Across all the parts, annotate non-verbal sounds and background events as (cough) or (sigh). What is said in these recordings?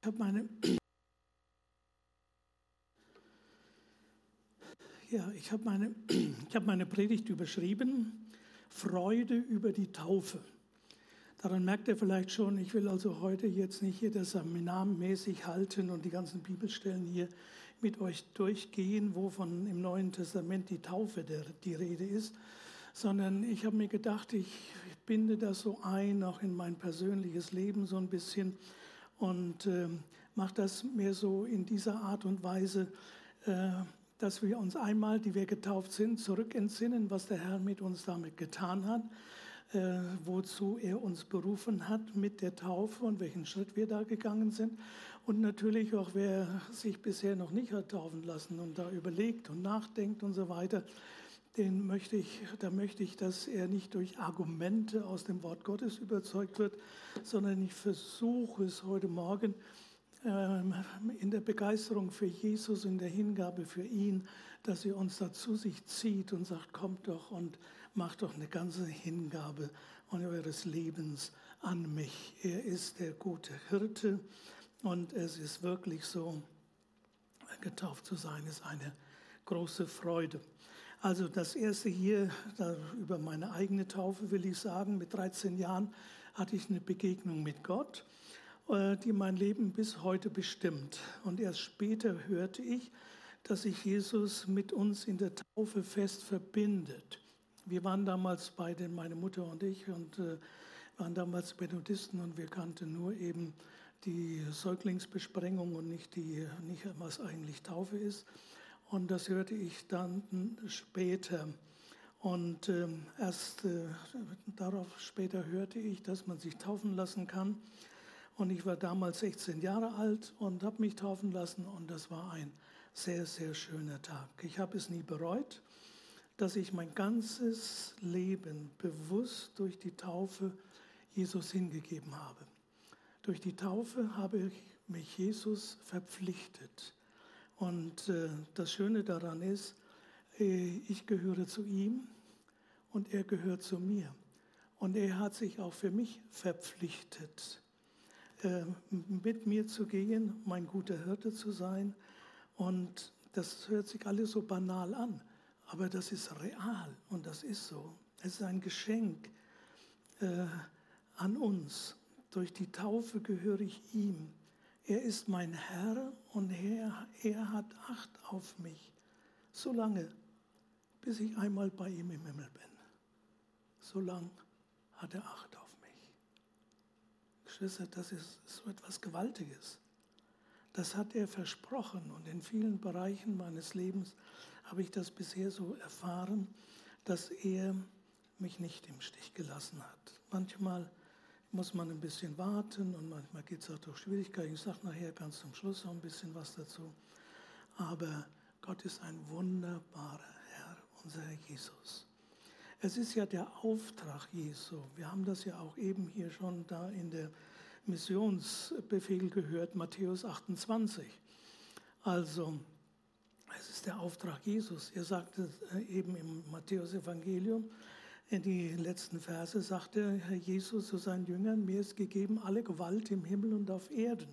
Ich habe meine, ja, ich habe meine, ich meine Predigt überschrieben, Freude über die Taufe. Daran merkt ihr vielleicht schon, ich will also heute jetzt nicht hier das seminarmäßig halten und die ganzen Bibelstellen hier mit euch durchgehen, wovon im Neuen Testament die Taufe der, die Rede ist, sondern ich habe mir gedacht, ich binde das so ein, auch in mein persönliches Leben so ein bisschen und äh, mache das mehr so in dieser Art und Weise, äh, dass wir uns einmal, die wir getauft sind, zurückentsinnen, was der Herr mit uns damit getan hat äh, wozu er uns berufen hat mit der Taufe und welchen Schritt wir da gegangen sind. Und natürlich auch, wer sich bisher noch nicht hat taufen lassen und da überlegt und nachdenkt und so weiter, den möchte ich, da möchte ich, dass er nicht durch Argumente aus dem Wort Gottes überzeugt wird, sondern ich versuche es heute Morgen ähm, in der Begeisterung für Jesus, in der Hingabe für ihn, dass er uns da zu sich zieht und sagt, kommt doch und macht doch eine ganze Hingabe eures Lebens an mich. Er ist der gute Hirte und es ist wirklich so, getauft zu sein, ist eine große Freude. Also das erste hier über meine eigene Taufe will ich sagen, mit 13 Jahren hatte ich eine Begegnung mit Gott äh, die mein Leben bis heute bestimmt. Und erst später hörte ich, dass sich Jesus mit uns in der Taufe fest verbindet. Wir waren damals beide, meine Mutter und ich, und äh, waren damals Benedisten und wir kannten nur eben die Säuglingsbesprengung und nicht, die, nicht was eigentlich Taufe ist. Und das hörte ich dann später. Und äh, erst äh, darauf später hörte ich, dass man sich taufen lassen kann. Und ich war damals 16 Jahre alt und habe mich taufen lassen und das war ein sehr, sehr schöner Tag. Ich habe es nie bereut, dass ich mein ganzes Leben bewusst durch die Taufe Jesus hingegeben habe. Durch die Taufe habe ich mich Jesus verpflichtet. Und äh, das Schöne daran ist, äh, ich gehöre zu ihm und er gehört zu mir. Und er hat sich auch für mich verpflichtet äh, mit mir zu gehen, mein guter Hirte zu sein. Und das hört sich alles so banal an, aber das ist real und das ist so. Es ist ein Geschenk äh, an uns. Durch die Taufe gehöre ich ihm. Er ist mein Herr und er, er hat Acht auf mich, solange, bis ich einmal bei ihm im Himmel bin. Solange hat er Acht auf mich. Geschwister, das ist so etwas Gewaltiges. Das hat er versprochen und in vielen Bereichen meines Lebens habe ich das bisher so erfahren, dass er mich nicht im Stich gelassen hat. Manchmal muss man ein bisschen warten und manchmal geht es auch durch Schwierigkeiten. Ich sage nachher ganz zum Schluss noch ein bisschen was dazu. Aber Gott ist ein wunderbarer Herr, unser Jesus. Es ist ja der Auftrag Jesu. Wir haben das ja auch eben hier schon da in der Missionsbefehl gehört, Matthäus 28. Also, es ist der Auftrag Jesus. Er sagte äh, eben im Matthäus-Evangelium, in die letzten Verse sagte Herr Jesus zu seinen Jüngern, mir ist gegeben alle Gewalt im Himmel und auf Erden.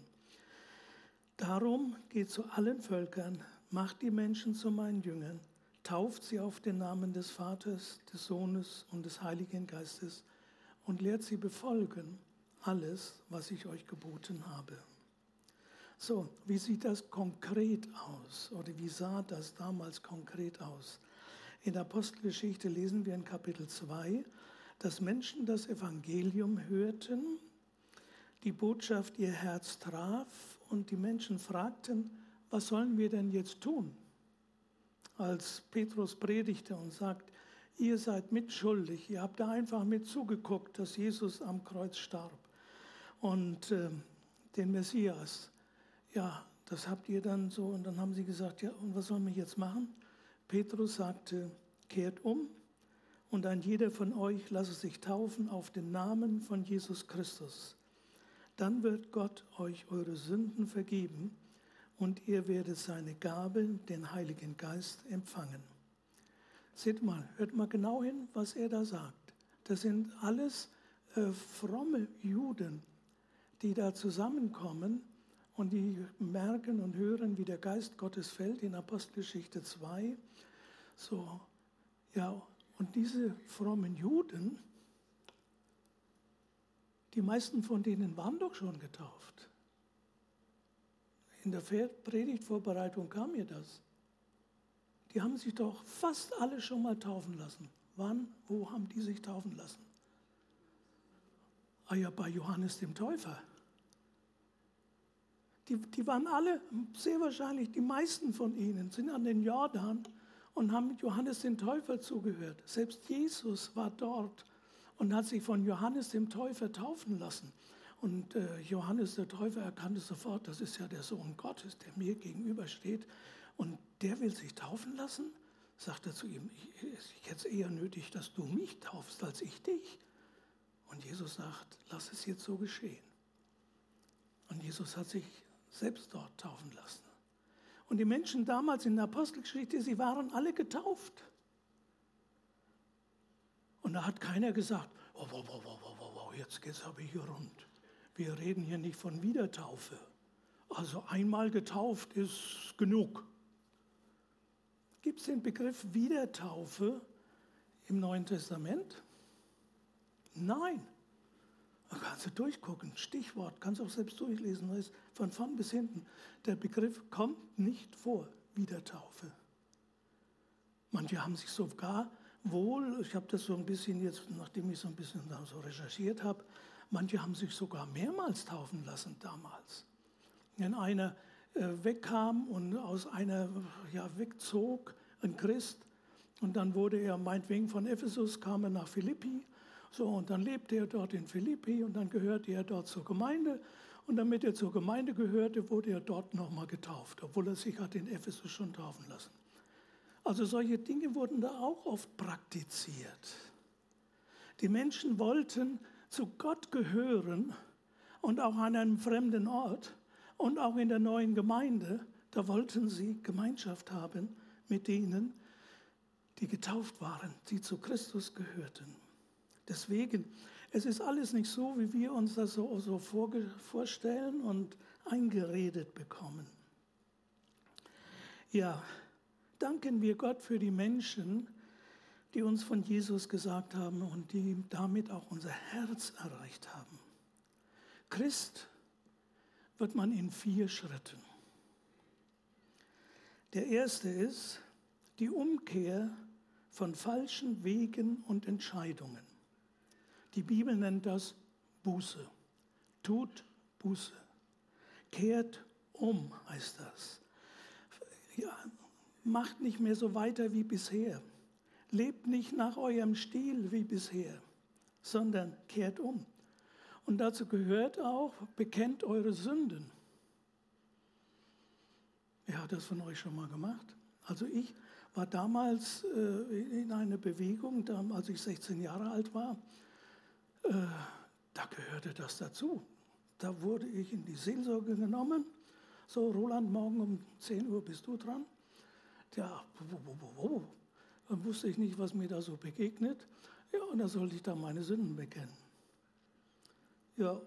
Darum geht zu allen Völkern, macht die Menschen zu meinen Jüngern tauft sie auf den Namen des Vaters, des Sohnes und des Heiligen Geistes und lehrt sie befolgen alles, was ich euch geboten habe. So, wie sieht das konkret aus oder wie sah das damals konkret aus? In der Apostelgeschichte lesen wir in Kapitel 2, dass Menschen das Evangelium hörten, die Botschaft ihr Herz traf und die Menschen fragten, was sollen wir denn jetzt tun? als Petrus predigte und sagt, ihr seid mitschuldig, ihr habt da einfach mit zugeguckt, dass Jesus am Kreuz starb. Und äh, den Messias, ja, das habt ihr dann so, und dann haben sie gesagt, ja, und was sollen wir jetzt machen? Petrus sagte, kehrt um und ein jeder von euch lasse sich taufen auf den Namen von Jesus Christus. Dann wird Gott euch eure Sünden vergeben und ihr werdet seine Gabe, den Heiligen Geist, empfangen. Seht mal, hört mal genau hin, was er da sagt. Das sind alles äh, fromme Juden, die da zusammenkommen und die merken und hören, wie der Geist Gottes fällt in Apostelgeschichte 2. So, ja, und diese frommen Juden, die meisten von denen waren doch schon getauft. In der Predigtvorbereitung kam mir das. Die haben sich doch fast alle schon mal taufen lassen. Wann, wo haben die sich taufen lassen? Ah ja, bei Johannes dem Täufer. Die, die waren alle, sehr wahrscheinlich die meisten von ihnen, sind an den Jordan und haben Johannes dem Täufer zugehört. Selbst Jesus war dort und hat sich von Johannes dem Täufer taufen lassen. Und äh, Johannes der Täufer erkannte sofort, das ist ja der Sohn Gottes, der mir gegenübersteht. Und der will sich taufen lassen? Sagt er zu ihm, ich, ich hätte es eher nötig, dass du mich taufst, als ich dich. Und Jesus sagt, lass es jetzt so geschehen. Und Jesus hat sich selbst dort taufen lassen. Und die Menschen damals in der Apostelgeschichte, sie waren alle getauft. Und da hat keiner gesagt, oh, oh, oh, oh, oh, oh, jetzt geht es aber hier rund. Wir reden hier nicht von Wiedertaufe. Also einmal getauft ist genug. Gibt es den Begriff Wiedertaufe im Neuen Testament? Nein. Da kannst du durchgucken, Stichwort, kannst auch selbst durchlesen, weißt, von vorn bis hinten. Der Begriff kommt nicht vor, Wiedertaufe. Manche haben sich sogar wohl, ich habe das so ein bisschen jetzt, nachdem ich so ein bisschen so recherchiert habe, manche haben sich sogar mehrmals taufen lassen damals. Wenn einer äh, wegkam und aus einer, ja, wegzog, ein Christ, und dann wurde er meinetwegen von Ephesus, kam er nach Philippi so, und dann lebte er dort in Philippi und dann gehörte er dort zur Gemeinde. Und damit er zur Gemeinde gehörte, wurde er dort nochmal getauft, obwohl er sich hat in Ephesus schon taufen lassen. Also solche Dinge wurden da auch oft praktiziert. Die Menschen wollten zu Gott gehören und auch an einem fremden Ort und auch in der neuen Gemeinde, da wollten sie Gemeinschaft haben mit denen, die getauft waren, die zu Christus gehörten. Deswegen, es ist alles nicht so, wie wir uns das so, so vorstellen und eingeredet bekommen. Ja, danken wir Gott für die Menschen, die uns von Jesus gesagt haben und die damit auch unser Herz erreicht haben. Christ wird man in vier Schritten. Der erste ist die Umkehr von falschen Wegen und Entscheidungen. Die Bibel nennt das Buße. Tut Buße. Kehrt um, heißt das. Ja, macht nicht mehr so weiter wie bisher. Lebt nicht nach eurem Stil wie bisher, sondern kehrt um. Und dazu gehört auch, bekennt eure Sünden. Wer hat das von euch schon mal gemacht? Also ich war damals äh, in einer Bewegung, als ich 16 Jahre alt war, äh, da gehörte das dazu. Da wurde ich in die Seelsorge genommen. So, Roland, morgen um 10 Uhr bist du dran. Ja, dann wusste ich nicht, was mir da so begegnet. Ja, und da sollte ich da meine Sünden bekennen. Ja,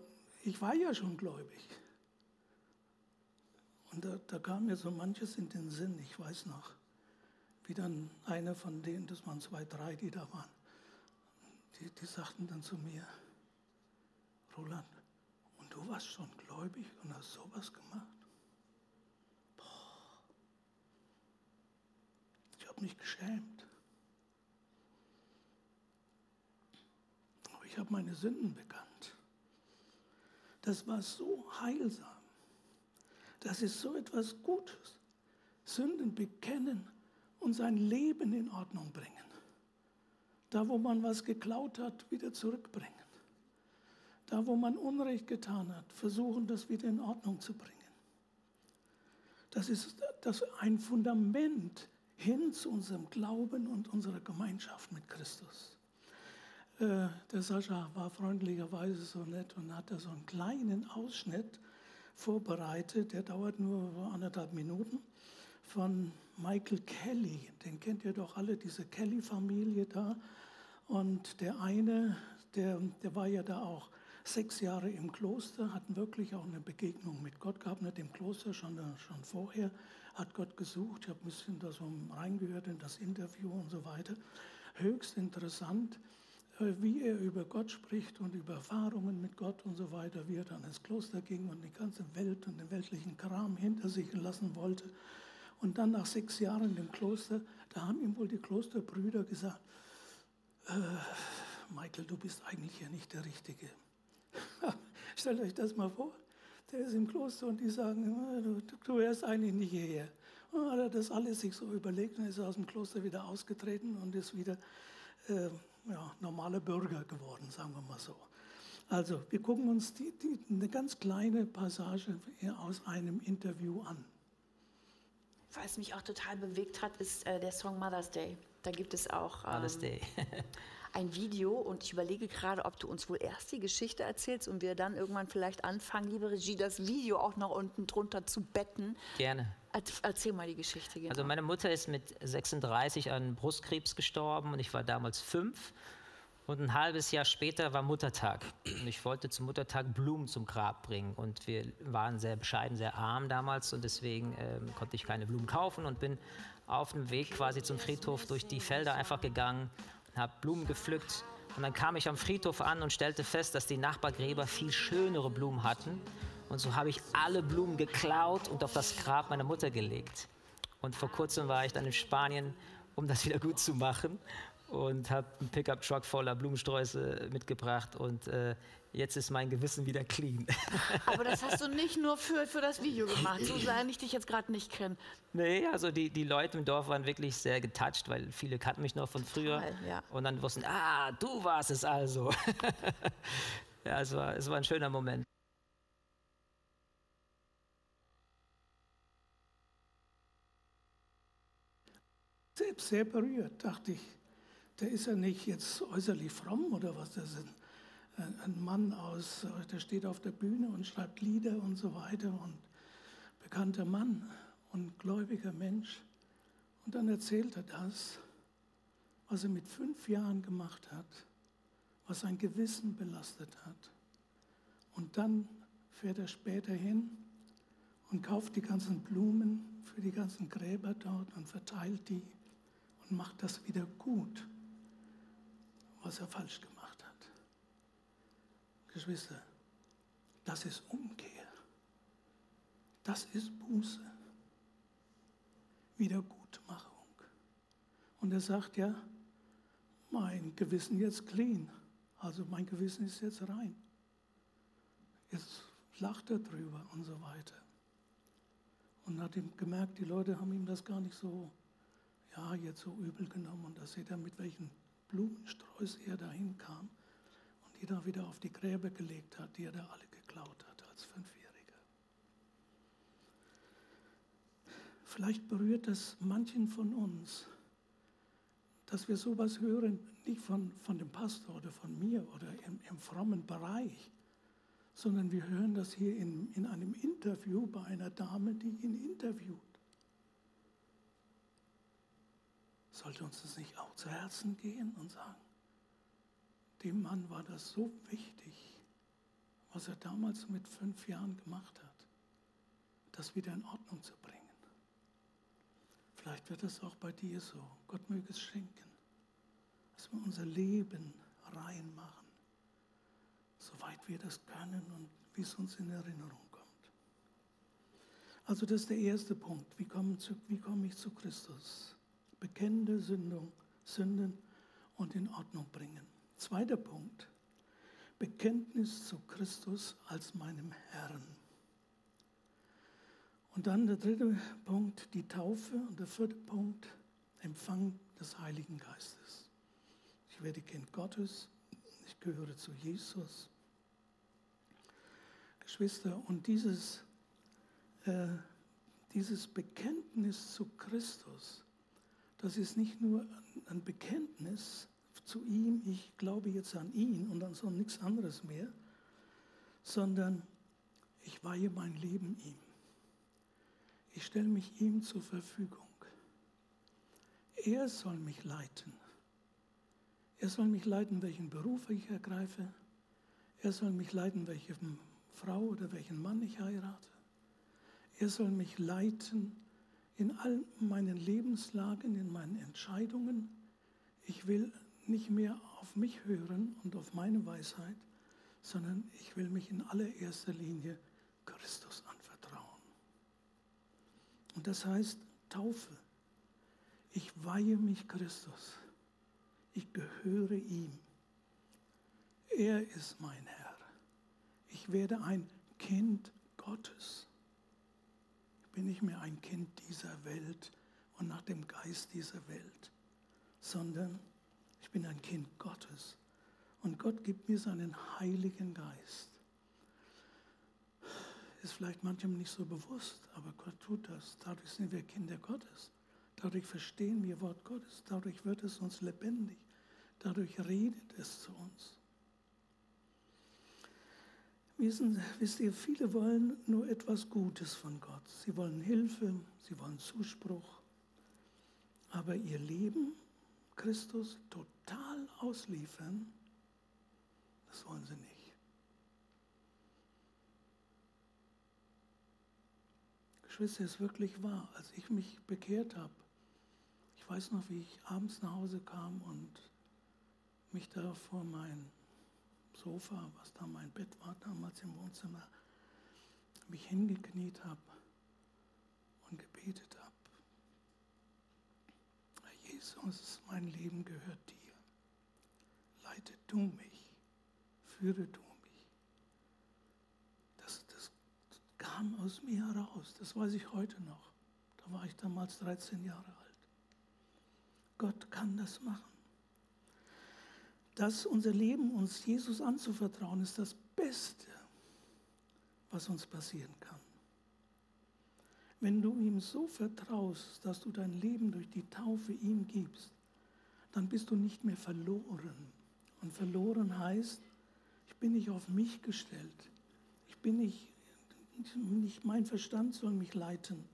ich war ja schon gläubig. Und da, da, kam mir so manches in den Sinn, ich weiß noch, wie dann einer von denen, das waren zwei, drei, die da waren, die, die sagten dann zu mir, Roland, und du warst schon gläubig und hast sowas gemacht? Boah. Ich habe mich geschämt. Aber ich habe meine Sünden bekannt. Das war so heilsam. Das ist so etwas Gutes. Sünden bekennen und sein Leben in Ordnung bringen da wo man was geklaut hat, wieder zurückbringen. Da wo man Unrecht getan hat, versuchen, das wieder in Ordnung zu bringen. Das ist das ein Fundament hin zu unserem Glauben und unserer Gemeinschaft mit Christus. Äh, der Sascha war freundlicherweise so nett und hat da so einen kleinen Ausschnitt vorbereitet, der dauert nur anderthalb Minuten, von Michael Kelly. Den kennt ihr doch alle, diese Kelly-Familie da. Und der eine, der, der war ja da auch sechs Jahre im Kloster, hatten wirklich auch eine Begegnung mit Gott gehabt, nicht im Kloster, schon, schon vorher, hat Gott gesucht. Ich habe ein bisschen da so reingehört in das Interview und so weiter. Höchst interessant, äh, wie er über Gott spricht und über Erfahrungen mit Gott und so weiter, wie er dann ins Kloster ging und die ganze Welt und den weltlichen Kram hinter sich lassen wollte. Und dann nach sechs Jahren im Kloster, da haben ihm wohl die Klosterbrüder gesagt, äh, Michael, du bist eigentlich ja nicht der Richtige. (laughs) Stellt euch das mal vor. Der ist im Kloster und die sagen, du, du wärst eigentlich nicht hierher. Und hat er das alles sich so überlegt und ist aus dem Kloster wieder ausgetreten und ist wieder äh, ja, normaler Bürger geworden, sagen wir mal so. Also, wir gucken uns die, die, eine ganz kleine Passage aus einem Interview an. Was mich auch total bewegt hat, ist äh, der Song Mother's Day. Da gibt es auch ähm, Mother's Day. (laughs) ein Video und ich überlege gerade, ob du uns wohl erst die Geschichte erzählst und wir dann irgendwann vielleicht anfangen, liebe Regie, das Video auch noch unten drunter zu betten. Gerne. Erzähl mal die Geschichte. Genau. Also meine Mutter ist mit 36 an Brustkrebs gestorben und ich war damals fünf. Und ein halbes Jahr später war Muttertag. Und ich wollte zum Muttertag Blumen zum Grab bringen. Und wir waren sehr bescheiden, sehr arm damals. Und deswegen ähm, konnte ich keine Blumen kaufen und bin auf dem Weg quasi zum Friedhof durch die Felder einfach gegangen habe Blumen gepflückt. Und dann kam ich am Friedhof an und stellte fest, dass die Nachbargräber viel schönere Blumen hatten. Und so habe ich alle Blumen geklaut und auf das Grab meiner Mutter gelegt. Und vor kurzem war ich dann in Spanien, um das wieder gut zu machen und habe einen Pickup-Truck voller Blumensträuße mitgebracht und äh, jetzt ist mein Gewissen wieder clean. (laughs) Aber das hast du nicht nur für, für das Video gemacht, so sehr ich dich jetzt gerade nicht kenne. Nee, also die, die Leute im Dorf waren wirklich sehr getoucht, weil viele kannten mich noch von früher. Total, ja. Und dann wussten, ah, du warst es also. (laughs) ja, es war, es war ein schöner Moment. Selbst sehr berührt, dachte ich. Der ist ja nicht jetzt äußerlich fromm oder was, das ist ein Mann aus, der steht auf der Bühne und schreibt Lieder und so weiter und bekannter Mann und gläubiger Mensch. Und dann erzählt er das, was er mit fünf Jahren gemacht hat, was sein Gewissen belastet hat. Und dann fährt er später hin und kauft die ganzen Blumen für die ganzen Gräber dort und verteilt die und macht das wieder gut, was er falsch gemacht hat. Geschwister, das ist Umkehr. Das ist Buße. Wiedergutmachung. Und er sagt ja, mein Gewissen jetzt clean. Also mein Gewissen ist jetzt rein. Jetzt lacht er drüber und so weiter. Und hat ihm gemerkt, die Leute haben ihm das gar nicht so, ja, jetzt so übel genommen. Und da seht ihr, mit welchen Blumensträuß er dahin kam die da wieder auf die Gräber gelegt hat, die er da alle geklaut hat als Fünfjähriger. Vielleicht berührt das manchen von uns, dass wir sowas hören, nicht von, von dem Pastor oder von mir oder im, im frommen Bereich, sondern wir hören das hier in, in einem Interview bei einer Dame, die ihn interviewt. Sollte uns das nicht auch zu Herzen gehen und sagen, dem Mann war das so wichtig, was er damals mit fünf Jahren gemacht hat, das wieder in Ordnung zu bringen. Vielleicht wird es auch bei dir so. Gott möge es schenken, dass wir unser Leben reinmachen, soweit wir das können und wie es uns in Erinnerung kommt. Also das ist der erste Punkt. Wie komme, wie komme ich zu Christus? Bekennende Sündung, Sünden und in Ordnung bringen. Zweiter Punkt. Bekenntnis zu Christus als meinem Herrn. Und dann der dritte Punkt, die Taufe. Und der vierte Punkt, Empfang des Heiligen Geistes. Ich werde Kind Gottes, ich gehöre zu Jesus. Geschwister, und dieses, äh, dieses Bekenntnis zu Christus, das ist nicht nur ein Bekenntnis, zu ihm, ich glaube jetzt an ihn und an so nichts anderes mehr, sondern ich weihe mein Leben ihm. Ich stelle mich ihm zur Verfügung. Er soll mich leiten. Er soll mich leiten, welchen Beruf ich ergreife. Er soll mich leiten, welche Frau oder welchen Mann ich heirate. Er soll mich leiten in all meinen Lebenslagen, in meinen Entscheidungen. Ich will nicht mehr auf mich hören und auf meine Weisheit, sondern ich will mich in allererster Linie Christus anvertrauen. Und das heißt Taufe. Ich weihe mich Christus. Ich gehöre ihm. Er ist mein Herr. Ich werde ein Kind Gottes. Ich bin nicht mehr ein Kind dieser Welt und nach dem Geist dieser Welt, sondern ich bin ein Kind Gottes. Und Gott gibt mir seinen Heiligen Geist. Ist vielleicht manchem nicht so bewusst, aber Gott tut das. Dadurch sind wir Kinder Gottes. Dadurch verstehen wir Wort Gottes. Dadurch wird es uns lebendig. Dadurch redet es zu uns. Wissen, wisst ihr, viele wollen nur etwas Gutes von Gott. Sie wollen Hilfe, sie wollen Zuspruch. Aber ihr Leben Christus total ausliefern, das wollen sie nicht. Geschwister, es ist wirklich wahr, als ich mich bekehrt habe, ich weiß noch, wie ich abends nach Hause kam und mich da vor mein Sofa, was da mein Bett war damals im Wohnzimmer, mich hingekniet habe und gebetet habe. Herr Jesus, mein Leben gehört dir. Leite du mich, führe du mich. Das, das kam aus mir heraus, das weiß ich heute noch. Da war ich damals 13 Jahre alt. Gott kann das machen. Das unser Leben uns Jesus anzuvertrauen, ist das Beste, was uns passieren kann. Wenn du ihm so vertraust, dass du dein Leben durch die Taufe ihm gibst, dann bist du nicht mehr verloren. Und verloren heißt, ich bin nicht auf mich gestellt. Ich bin nicht, nicht mein Verstand soll mich leiten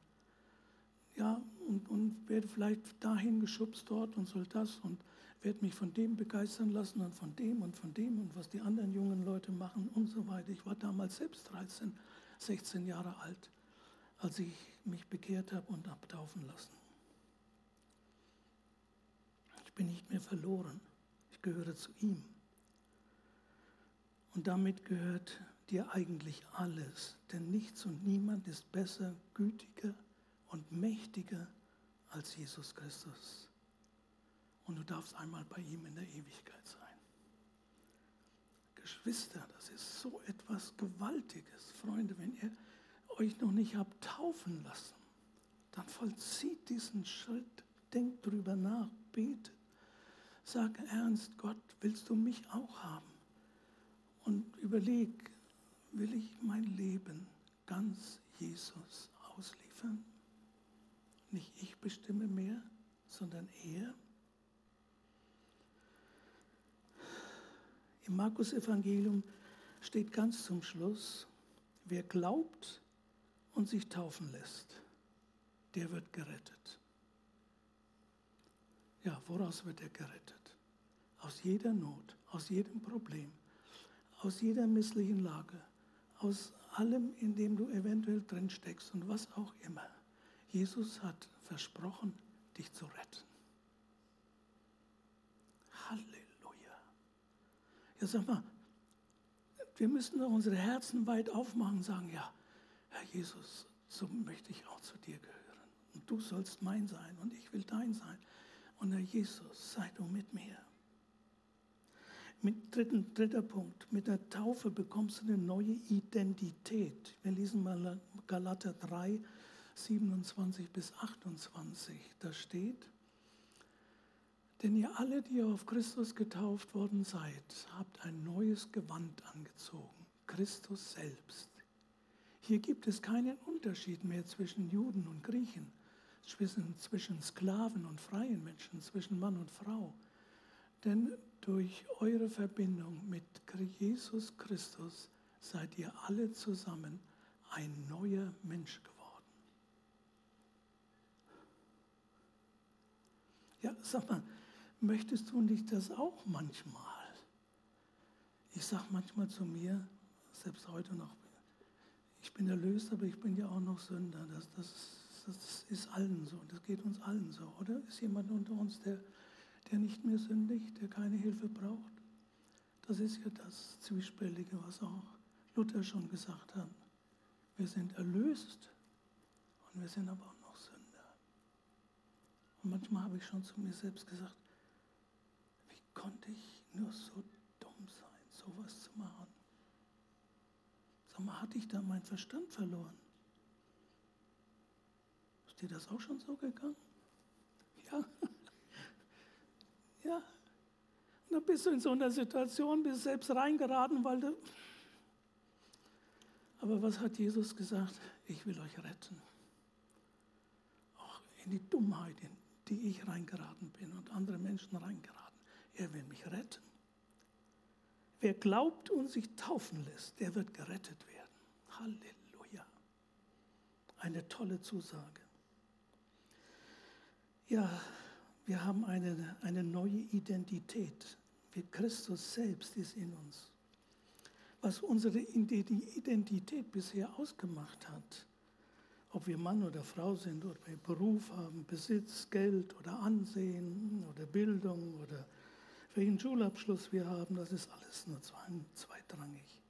ja, und, und werde vielleicht dahin geschubst dort und soll das und werde mich von dem begeistern lassen und von dem und von dem und was die anderen jungen Leute machen und so weiter. Ich war damals selbst 13, 16 Jahre alt, als ich mich bekehrt habe und abtaufen lassen. Ich bin nicht mehr verloren, ich gehöre zu ihm. Und damit gehört dir eigentlich alles, denn nichts und niemand ist besser, gütiger, und mächtiger als Jesus Christus. Und du darfst einmal bei ihm in der Ewigkeit sein. Geschwister, das ist so etwas Gewaltiges. Freunde, wenn ihr euch noch nicht habt taufen lassen, dann vollzieht diesen Schritt, denkt drüber nach, betet. Sag ernst, Gott, willst du mich auch haben? Und überleg, will ich mein Leben ganz Jesus ausliefern? Nicht ich bestimme mehr, sondern er. Im Markus-Evangelium steht ganz zum Schluss, wer glaubt und sich taufen lässt, der wird gerettet. Ja, woraus wird er gerettet? Aus jeder Not, aus jedem Problem, aus jeder misslichen Lage, aus allem, in dem du eventuell drin steckst und was auch immer. Jesus hat versprochen, dich zu retten. Halleluja. Ja, sag mal, wir müssen doch unsere Herzen weit aufmachen und sagen, ja, Herr Jesus, so möchte ich auch zu dir gehören. Und du sollst mein sein und ich will dein sein. Und Herr Jesus, sei du mit mir. Mit dritten, dritter Punkt, mit der Taufe bekommst du eine neue Identität. Wir lesen mal Galater 3, 27 bis 28, da steht, denn ihr alle, die ihr auf Christus getauft worden seid, habt ein neues Gewand angezogen, Christus selbst. Hier gibt es keinen Unterschied mehr zwischen Juden und Griechen, zwischen, zwischen Sklaven und freien Menschen, zwischen Mann und Frau. Denn durch eure Verbindung mit Jesus Christus seid ihr alle zusammen ein neuer Mensch geworden. Ja, sag mal, möchtest du nicht das auch manchmal? Ich sage manchmal zu mir, selbst heute noch, ich bin erlöst, aber ich bin ja auch noch Sünder. Das, das, das ist allen so, das geht uns allen so, oder? Ist jemand unter uns, der, der nicht mehr sündigt, der keine Hilfe braucht? Das ist ja das Zwiespältige, was auch Luther schon gesagt hat. Wir sind erlöst und wir sind aber. Und manchmal habe ich schon zu mir selbst gesagt, wie konnte ich nur so dumm sein, sowas zu machen? Sag mal, hatte ich da meinen Verstand verloren? Ist dir das auch schon so gegangen? Ja. ja. Und dann bist du in so einer Situation, bist selbst reingeraten, weil du. Aber was hat Jesus gesagt? Ich will euch retten. Auch in die Dummheit, in die ich reingeraten bin und andere Menschen reingeraten. Er will mich retten. Wer glaubt und sich taufen lässt, der wird gerettet werden. Halleluja. Eine tolle Zusage. Ja, wir haben eine, eine neue Identität. Wie Christus selbst ist in uns. Was unsere Identität bisher ausgemacht hat, ob wir Mann oder Frau sind oder wir Beruf haben, Besitz, Geld oder Ansehen oder Bildung oder welchen Schulabschluss wir haben, das ist alles nur zweitrangig.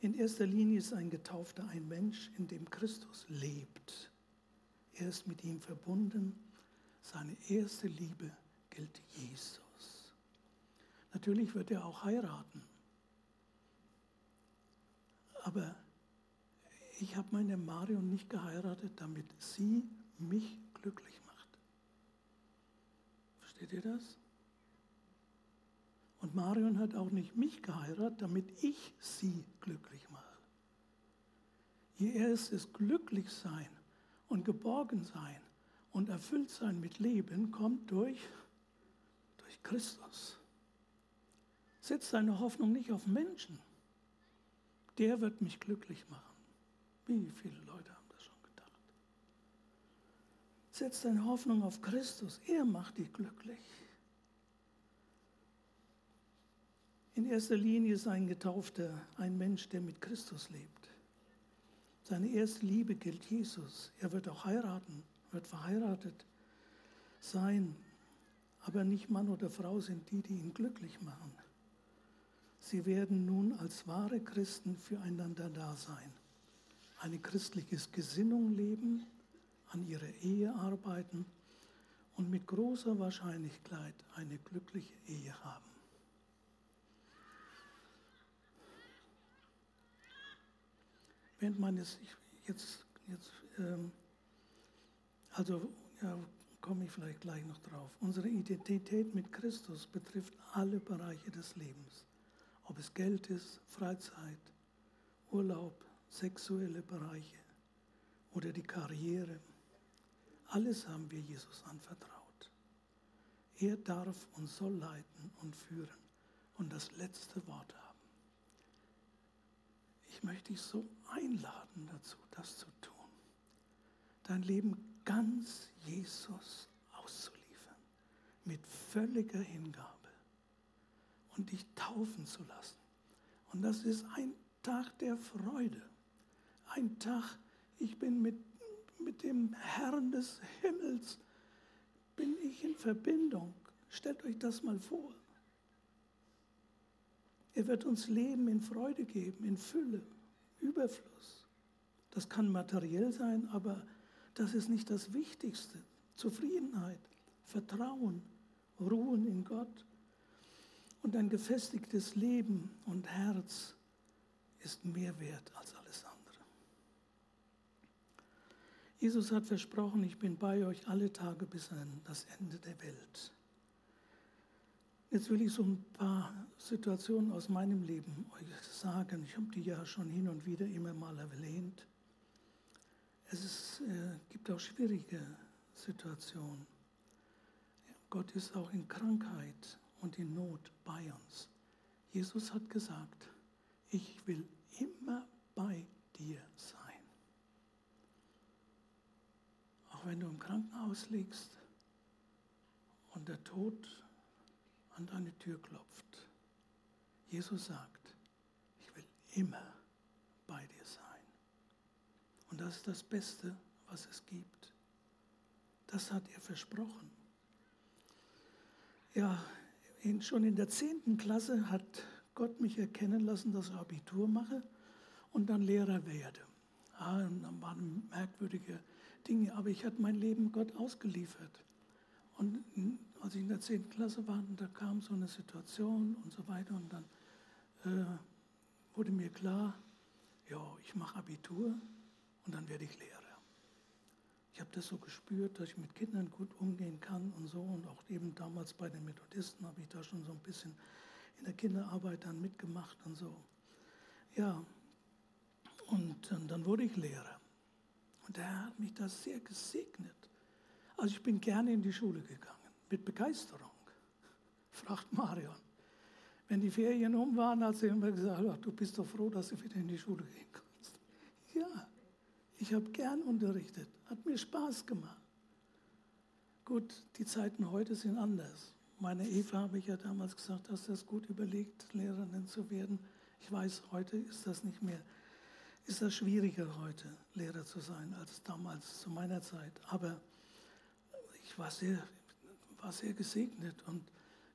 In erster Linie ist ein Getaufter ein Mensch, in dem Christus lebt. Er ist mit ihm verbunden. Seine erste Liebe gilt Jesus. Natürlich wird er auch heiraten. Aber ich habe meine Marion nicht geheiratet, damit sie mich glücklich macht. Versteht ihr das? Und Marion hat auch nicht mich geheiratet, damit ich sie glücklich mache. Ihr erstes Glücklichsein und Geborgensein und Erfülltsein mit Leben kommt durch, durch Christus. Setz deine Hoffnung nicht auf Menschen. Der wird mich glücklich machen. Wie viele Leute haben das schon gedacht? Setz deine Hoffnung auf Christus. Er macht dich glücklich. In erster Linie ist ein Getaufter ein Mensch, der mit Christus lebt. Seine erste Liebe gilt Jesus. Er wird auch heiraten, wird verheiratet sein. Aber nicht Mann oder Frau sind die, die ihn glücklich machen. Sie werden nun als wahre Christen füreinander da sein. Eine christliche Gesinnung leben, an ihrer Ehe arbeiten und mit großer Wahrscheinlichkeit eine glückliche Ehe haben. während meines, jetzt, jetzt ähm, also ja, komme ich vielleicht gleich noch drauf. Unsere Identität mit Christus betrifft alle Bereiche des Lebens. Ob es Geld ist, Freizeit, Urlaub, sexuelle Bereiche oder die Karriere. Alles haben wir Jesus anvertraut. Er darf und soll leiten und führen und das letzte Wort haben. Ich möchte dich so einladen dazu, das zu tun. Dein Leben ganz Jesus auszuliefern, mit völliger Hingabe und dich taufen zu lassen. Und das ist ein Tag der Freude. Ein Tag, ich bin mit, mit dem Herrn des Himmels, bin ich in Verbindung. Stellt euch das mal vor. Er wird uns Leben in Freude geben, in Fülle, Überfluss. Das kann materiell sein, aber das ist nicht das Wichtigste. Zufriedenheit, Vertrauen, Ruhen in Gott und ein gefestigtes Leben und Herz ist mehr wert als alles andere. Jesus hat versprochen, ich bin bei euch alle Tage bis an das Ende der Welt. Jetzt will ich so ein paar Situationen aus meinem Leben euch sagen. Ich habe die ja schon hin und wieder immer mal erwähnt. Es ist, äh, gibt auch schwierige Situationen. Gott ist auch in Krankheit und in Not bei uns. Jesus hat gesagt, ich will immer bei dir sein. Auch wenn du im Krankenhaus liegst und der Tod an deine Tür klopft. Jesus sagt, ich will immer bei dir sein. Und das ist das Beste, was es gibt. Das hat er versprochen. Ja, in, schon in der zehnten Klasse hat Gott mich erkennen lassen, dass ich Abitur mache und dann Lehrer werde. Ja, und dann waren merkwürdige Dinge, aber ich hatte mein Leben Gott ausgeliefert. Und als ich in der zehnten Klasse war, da kam so eine Situation und so weiter und dann äh, wurde mir klar, ja, ich mache Abitur und dann werde ich Lehrer. Ich habe das so gespürt, dass ich mit Kindern gut umgehen kann und so. Und auch eben damals bei den Methodisten habe ich da schon so ein bisschen in der Kinderarbeit dann mitgemacht und so. Ja, und dann, dann wurde ich Lehrer. Und der hat mich da sehr gesegnet. Also ich bin gerne in die Schule gegangen, mit Begeisterung. (laughs) Fragt Marion. Wenn die Ferien um waren, hat sie immer gesagt, ach, du bist doch froh, dass du wieder in die Schule gehen kannst. Ja, ich habe gern unterrichtet, hat mir Spaß gemacht. Gut, die Zeiten heute sind anders. Meine Eva habe ich ja damals gesagt, du das gut überlegt, Lehrerin zu werden. Ich weiß, heute ist das nicht mehr, ist das schwieriger heute, Lehrer zu sein, als damals zu meiner Zeit. Aber ich war sehr, war sehr gesegnet und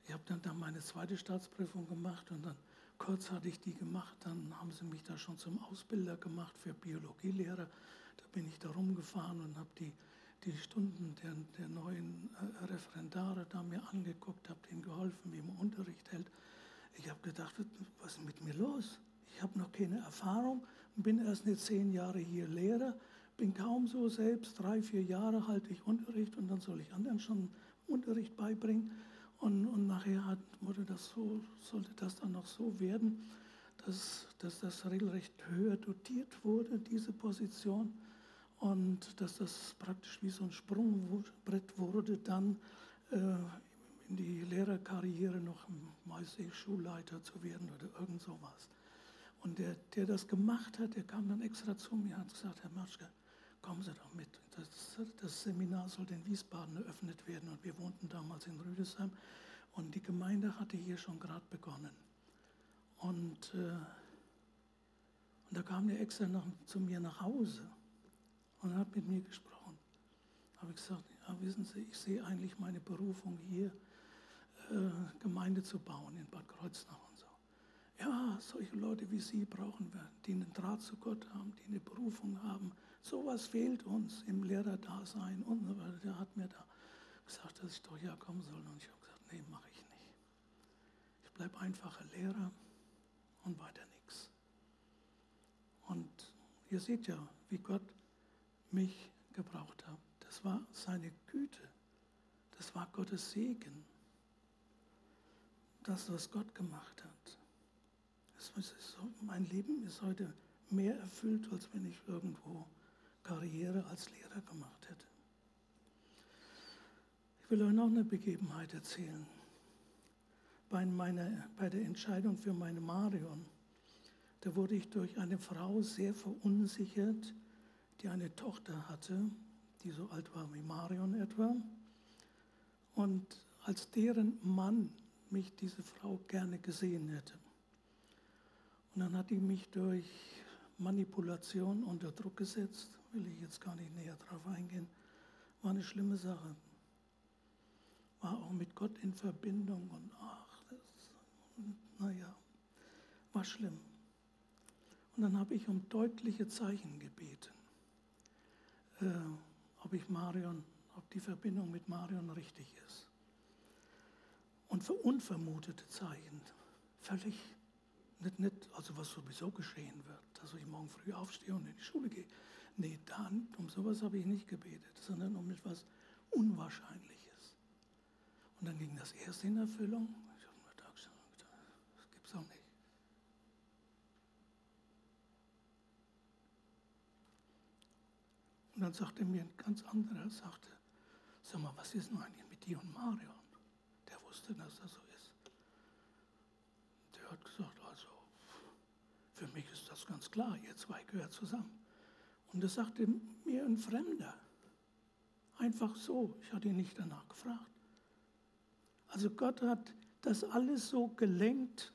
ich habe dann, dann meine zweite Staatsprüfung gemacht und dann kurz hatte ich die gemacht, dann haben sie mich da schon zum Ausbilder gemacht für Biologielehrer. Da bin ich da rumgefahren und habe die, die Stunden der, der neuen äh, Referendare da mir angeguckt, habe denen geholfen, wie man Unterricht hält. Ich habe gedacht, was ist mit mir los? Ich habe noch keine Erfahrung, bin erst nicht zehn Jahre hier Lehrer, bin kaum so selbst, drei, vier Jahre halte ich Unterricht und dann soll ich anderen schon Unterricht beibringen. Und, und nachher hat, wurde das so, sollte das dann noch so werden, dass, dass das regelrecht höher dotiert wurde, diese Position. Und dass das praktisch wie so ein Sprungbrett wurde, dann äh, in die Lehrerkarriere noch meistens Schulleiter zu werden oder irgend sowas. Und der, der das gemacht hat, der kam dann extra zu mir und hat gesagt, Herr Matschke, kommen Sie doch mit. Das, das, Seminar sollte in Wiesbaden eröffnet werden und wir wohnten damals in Rüdesheim und die Gemeinde hatte hier schon gerade begonnen. Und, äh, und da kam der extra nach, zu mir nach Hause und hat mit mir gesprochen. Da habe ich gesagt, ja, wissen Sie, ich sehe eigentlich meine Berufung hier, äh, Gemeinde zu bauen in Bad Kreuznach. Ja, solche Leute wie Sie brauchen wir, die einen Draht zu Gott haben, die eine Berufung haben, Sowas fehlt uns im Lehrerdasein und so weiter. Der hat mir da gesagt, dass ich doch ja kommen soll. Und ich habe gesagt, nee, mache ich nicht. Ich bleibe einfacher Lehrer und weiter nichts. Und ihr seht ja, wie Gott mich gebraucht hat. Das war seine Güte. Das war Gottes Segen. Das, was Gott gemacht hat. Mein Leben ist heute mehr erfüllt, als wenn ich irgendwo Karriere als Lehrer gemacht hätte. Ich will euch noch eine Begebenheit erzählen. Bei, meiner, bei der Entscheidung für meine Marion, da wurde ich durch eine Frau sehr verunsichert, die eine Tochter hatte, die so alt war wie Marion etwa. Und als deren Mann mich diese Frau gerne gesehen hätte. Und dann hat die mich durch Manipulation unter Druck gesetzt will ich jetzt gar nicht näher drauf eingehen, war eine schlimme Sache. War auch mit Gott in Verbindung und ach, das, naja, war schlimm. Und dann habe ich um deutliche Zeichen gebeten, äh, ob ich Marion, ob die Verbindung mit Marion richtig ist. Und für unvermutete Zeichen, völlig nicht, nicht, also was sowieso geschehen wird, dass ich morgen früh aufstehe und in die Schule gehe. Nee, dann, um sowas habe ich nicht gebetet, sondern um etwas Unwahrscheinliches. Und dann ging das erste in Erfüllung. Ich habe mir gedacht, das gibt es auch nicht. Und dann sagte mir ein ganz anderer, sagte, sag mal, was ist denn eigentlich mit dir und Marion? Der wusste, dass das so ist. Der hat gesagt, für mich ist das ganz klar, ihr zwei gehört zusammen. Und das sagte mir ein Fremder. Einfach so. Ich hatte ihn nicht danach gefragt. Also Gott hat das alles so gelenkt,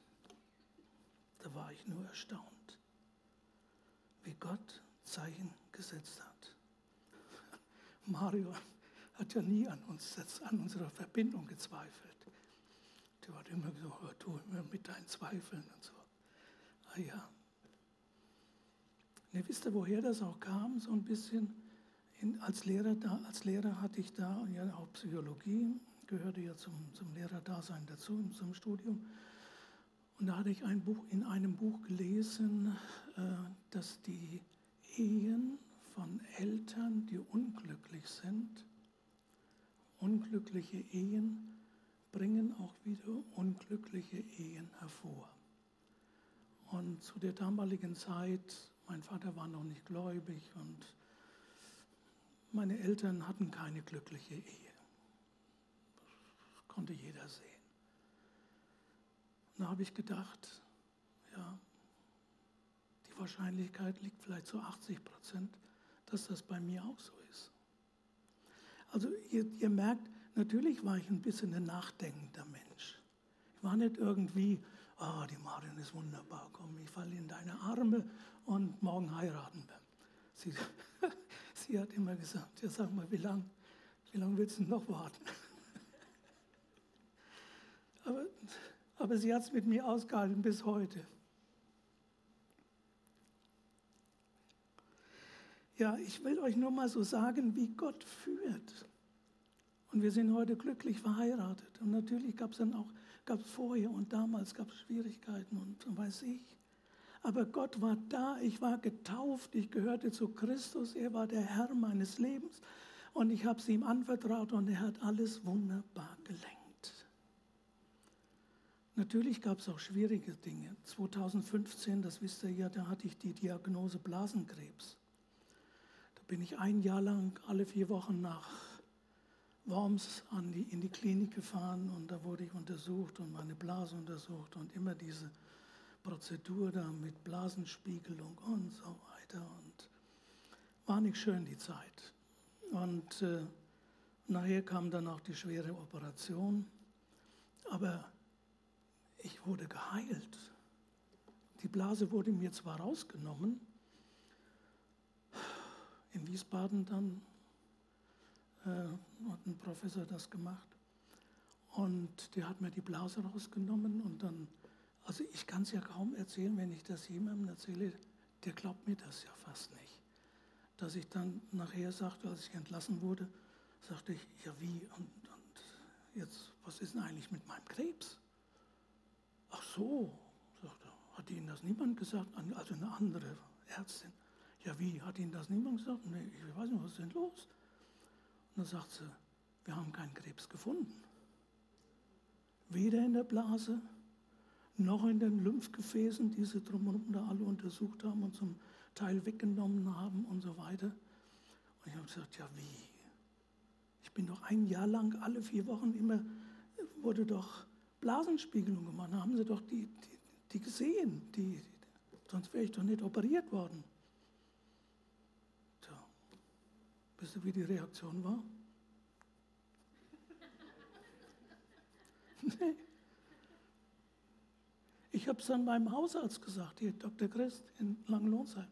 da war ich nur erstaunt, wie Gott Zeichen gesetzt hat. (laughs) Mario hat ja nie an uns, an unserer Verbindung gezweifelt. Der hat immer gesagt, hör du immer mit deinen Zweifeln und so. Ah ja. Ne, wisst ihr, woher das auch kam? So ein bisschen in, als, Lehrer da, als Lehrer hatte ich da ja auch Psychologie, gehörte ja zum, zum Lehrerdasein dazu, zum Studium. Und da hatte ich ein Buch, in einem Buch gelesen, äh, dass die Ehen von Eltern, die unglücklich sind, unglückliche Ehen bringen auch wieder unglückliche Ehen hervor. Und zu der damaligen Zeit, mein Vater war noch nicht gläubig und meine Eltern hatten keine glückliche Ehe. Das konnte jeder sehen. Und da habe ich gedacht, ja, die Wahrscheinlichkeit liegt vielleicht zu 80 Prozent, dass das bei mir auch so ist. Also ihr, ihr merkt, Natürlich war ich ein bisschen ein nachdenkender Mensch. Ich war nicht irgendwie, ah, oh, die Marion ist wunderbar, komm, ich falle in deine Arme und morgen heiraten wir. Sie, (laughs) sie hat immer gesagt, ja sag mal, wie lange wie lang willst du noch warten? (laughs) aber, aber sie hat es mit mir ausgehalten bis heute. Ja, ich will euch nur mal so sagen, wie Gott führt. Und wir sind heute glücklich verheiratet. Und natürlich gab es dann auch, gab es vorher und damals gab es Schwierigkeiten und, und weiß ich. Aber Gott war da, ich war getauft, ich gehörte zu Christus, er war der Herr meines Lebens und ich habe es ihm anvertraut und er hat alles wunderbar gelenkt. Natürlich gab es auch schwierige Dinge. 2015, das wisst ihr ja, da hatte ich die Diagnose Blasenkrebs. Da bin ich ein Jahr lang alle vier Wochen nach Worms die, in die Klinik gefahren und da wurde ich untersucht und meine Blase untersucht und immer diese Prozedur da mit Blasenspiegelung und so weiter. Und war nicht schön die Zeit. Und äh, nachher kam dann auch die schwere Operation. Aber ich wurde geheilt. Die Blase wurde mir zwar rausgenommen, in Wiesbaden dann äh, hat ein Professor das gemacht. Und der hat mir die Blase rausgenommen und dann, also ich kann es ja kaum erzählen, wenn ich das jemandem erzähle, der glaubt mir das ja fast nicht. Dass ich dann nachher sagte, als ich entlassen wurde, sagte ich, ja wie, und, und jetzt, was ist denn eigentlich mit meinem Krebs? Ach so, sagte, hat Ihnen das niemand gesagt, also eine andere Ärztin. Ja wie, hat Ihnen das niemand gesagt? Nee, ich weiß nicht, was ist denn los? Und dann sagt sie, wir haben keinen Krebs gefunden. Weder in der Blase noch in den Lymphgefäßen, die sie drumherum da alle untersucht haben und zum Teil weggenommen haben und so weiter. Und ich habe gesagt, ja wie? Ich bin doch ein Jahr lang alle vier Wochen immer, wurde doch Blasenspiegelung gemacht. Da haben sie doch die, die, die gesehen, die, sonst wäre ich doch nicht operiert worden. Wisst ihr, wie die Reaktion war? (laughs) nee. Ich habe es dann meinem Hausarzt gesagt, hier Dr. Christ in Langenlohnsheim.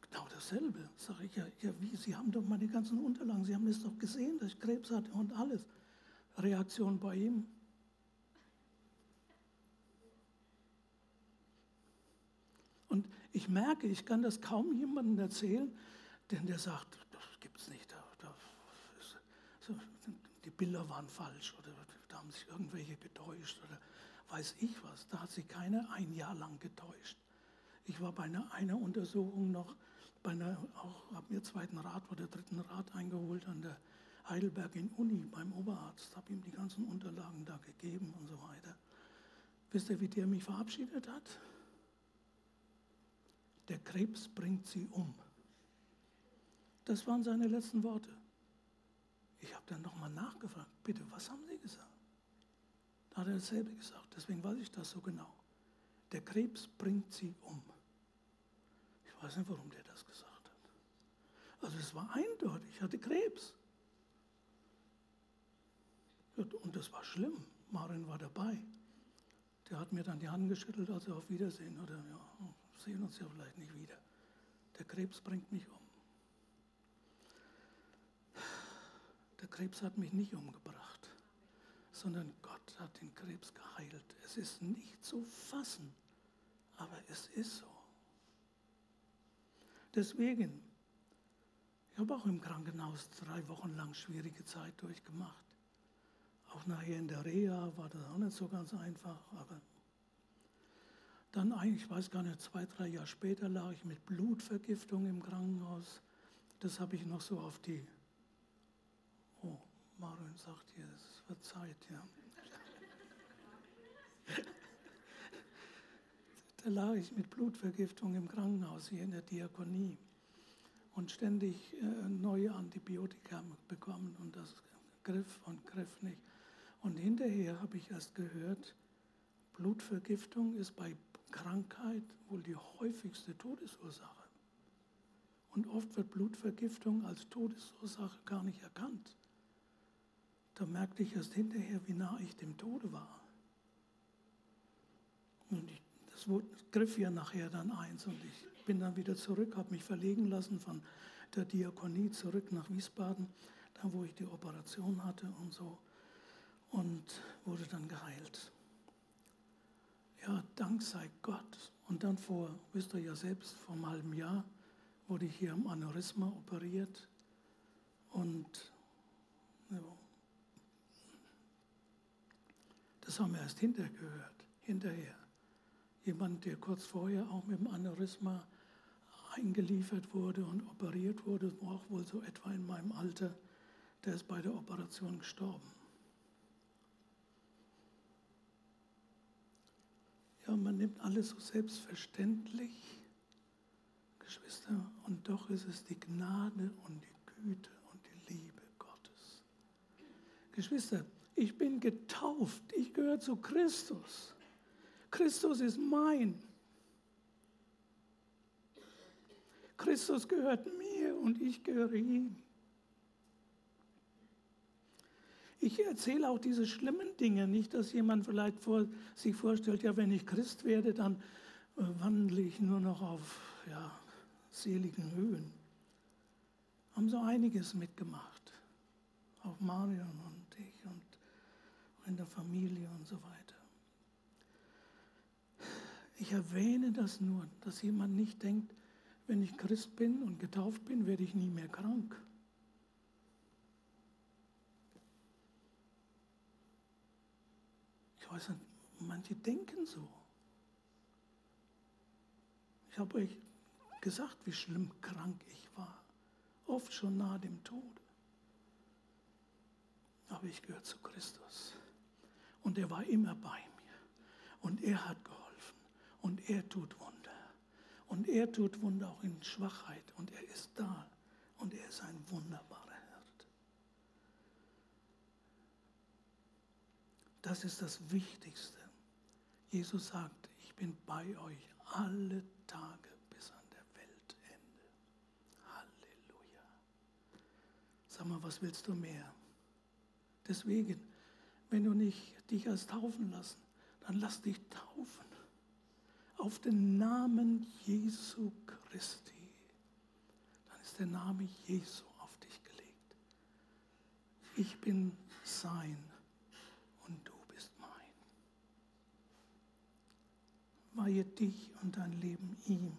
Genau dasselbe. Sage ich, ja, ja, wie? Sie haben doch meine ganzen Unterlagen, Sie haben es doch gesehen, dass ich Krebs hatte und alles. Reaktion bei ihm. Und ich merke, ich kann das kaum jemandem erzählen, denn der sagt, das gibt es nicht. Da, da die Bilder waren falsch oder da haben sich irgendwelche getäuscht oder weiß ich was. Da hat sich keiner ein Jahr lang getäuscht. Ich war bei einer, einer Untersuchung noch, bei einer, auch habe mir zweiten Rat oder dritten Rat eingeholt an der Heidelberg in Uni beim Oberarzt, habe ihm die ganzen Unterlagen da gegeben und so weiter. Wisst ihr, wie der mich verabschiedet hat? Der Krebs bringt sie um. Das waren seine letzten Worte. Ich habe dann nochmal nachgefragt, bitte, was haben Sie gesagt? Da hat er dasselbe gesagt, deswegen weiß ich das so genau. Der Krebs bringt sie um. Ich weiß nicht, warum der das gesagt hat. Also es war eindeutig, ich hatte Krebs. Und das war schlimm. Marin war dabei. Der hat mir dann die Hand geschüttelt, also auf Wiedersehen oder ja, sehen uns ja vielleicht nicht wieder. Der Krebs bringt mich um. Der Krebs hat mich nicht umgebracht, sondern Gott hat den Krebs geheilt. Es ist nicht zu fassen, aber es ist so. Deswegen, ich habe auch im Krankenhaus drei Wochen lang schwierige Zeit durchgemacht. Auch nachher in der Reha war das auch nicht so ganz einfach, aber dann eigentlich, ich weiß gar nicht, zwei, drei Jahre später lag ich mit Blutvergiftung im Krankenhaus. Das habe ich noch so auf die. Oh, Marion sagt hier, wird Zeit, ja. Da lag ich mit Blutvergiftung im Krankenhaus hier in der Diakonie und ständig äh, neue Antibiotika bekommen und das griff und griff nicht. Und hinterher habe ich erst gehört, Blutvergiftung ist bei Krankheit wohl die häufigste Todesursache. Und oft wird Blutvergiftung als Todesursache gar nicht erkannt. Da merkte ich erst hinterher, wie nah ich dem Tode war. Und ich das griff ja nachher dann eins und ich bin dann wieder zurück, habe mich verlegen lassen von der Diakonie zurück nach Wiesbaden, da wo ich die Operation hatte und so und wurde dann geheilt. Ja, Dank sei Gott. Und dann vor, wisst ihr ja selbst, vor einem halben Jahr wurde ich hier am Aneurysma operiert und ja, das haben wir erst hinterher gehört, hinterher jemand, der kurz vorher auch mit dem Aneurysma eingeliefert wurde und operiert wurde, auch wohl so etwa in meinem Alter, der ist bei der Operation gestorben. Ja, man nimmt alles so selbstverständlich, Geschwister, und doch ist es die Gnade und die Güte und die Liebe Gottes. Geschwister, ich bin getauft, ich gehöre zu Christus. Christus ist mein. Christus gehört mir und ich gehöre ihm. Ich erzähle auch diese schlimmen Dinge, nicht, dass jemand vielleicht vor, sich vorstellt, ja, wenn ich Christ werde, dann äh, wandle ich nur noch auf ja, seligen Höhen. Haben so einiges mitgemacht, auch Marion und in der Familie und so weiter. Ich erwähne das nur, dass jemand nicht denkt, wenn ich Christ bin und getauft bin, werde ich nie mehr krank. Ich weiß nicht, manche denken so. Ich habe euch gesagt, wie schlimm krank ich war. Oft schon nahe dem Tode. Aber ich gehöre zu Christus. Und er war immer bei mir. Und er hat geholfen. Und er tut Wunder. Und er tut Wunder auch in Schwachheit. Und er ist da. Und er ist ein wunderbarer Hirt. Das ist das Wichtigste. Jesus sagt, ich bin bei euch alle Tage bis an der Weltende. Halleluja. Sag mal, was willst du mehr? Deswegen, wenn du nicht dich hast taufen lassen, dann lass dich taufen auf den Namen Jesu Christi, dann ist der Name Jesu auf dich gelegt. Ich bin sein und du bist mein. Weihe dich und dein Leben ihm.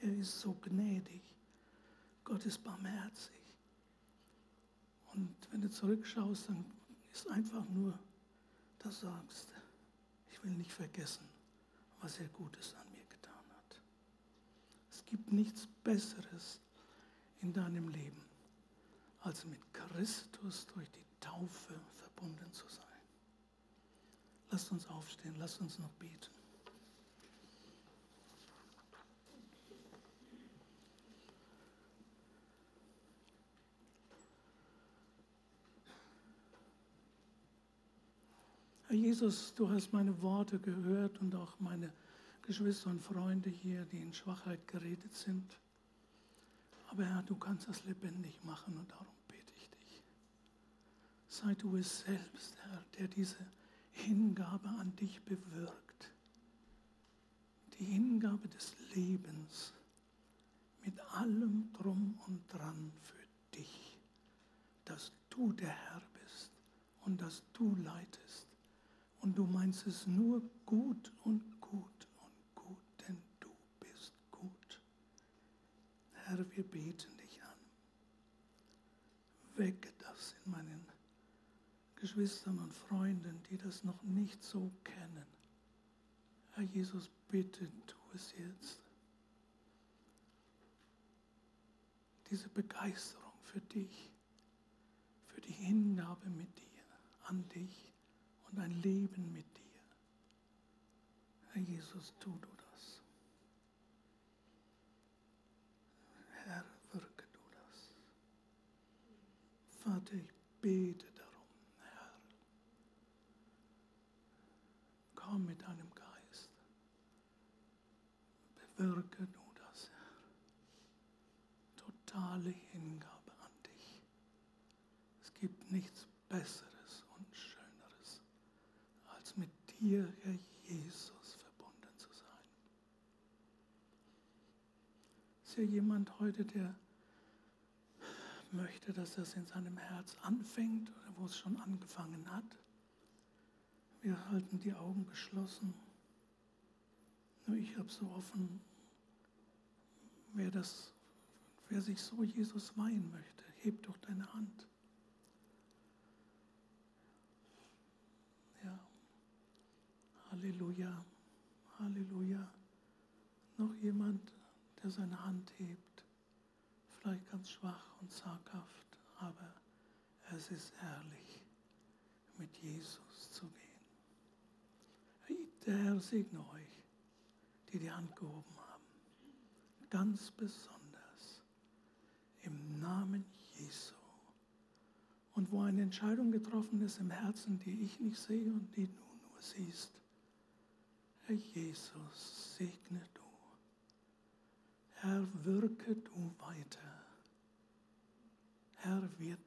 Er ist so gnädig. Gott ist barmherzig. Und wenn du zurückschaust, dann ist einfach nur, dass du sagst, ich will nicht vergessen, was er Gutes an mir getan hat. Es gibt nichts Besseres in deinem Leben, als mit Christus durch die Taufe verbunden zu sein. Lasst uns aufstehen, lasst uns noch beten. Herr Jesus, du hast meine Worte gehört und auch meine Geschwister und Freunde hier, die in Schwachheit geredet sind. Aber Herr, du kannst das lebendig machen und darum bete ich dich. Sei du es selbst, Herr, der diese Hingabe an dich bewirkt. Die Hingabe des Lebens mit allem drum und dran für dich, dass du der Herr bist und dass du leitest. Und du meinst es nur gut und gut und gut, denn du bist gut. Herr, wir beten dich an. Wecke das in meinen Geschwistern und Freunden, die das noch nicht so kennen. Herr Jesus, bitte tu es jetzt. Diese Begeisterung für dich, für die Hingabe mit dir, an dich und ein Leben mit dir. Herr Jesus, tu du das. Herr, wirke du das. Vater, ich bete Komm mit deinem Geist. Bewirke du das, Herr. Totale Hingabe an dich. Es gibt nichts Besseres und Schöneres, Herr Jesus, verbunden zu sein. Ist hier jemand heute, der möchte, dass das in seinem Herz anfängt oder wo es schon angefangen hat? Wir halten die Augen geschlossen. Nur ich habe so offen, wer, das, wer sich so Jesus weihen möchte, heb doch deine Hand. Ja. Halleluja. Halleluja. Noch jemand, der seine Hand hebt. Vielleicht ganz schwach und zaghaft, aber es ist herrlich, mit Jesus zu gehen. Der Herr segne euch, die die Hand gehoben haben. Ganz besonders im Namen Jesu. Und wo eine Entscheidung getroffen ist im Herzen, die ich nicht sehe und die du nur siehst, Herr Jesus, segne du. Herr, wirke du weiter. Herr, wird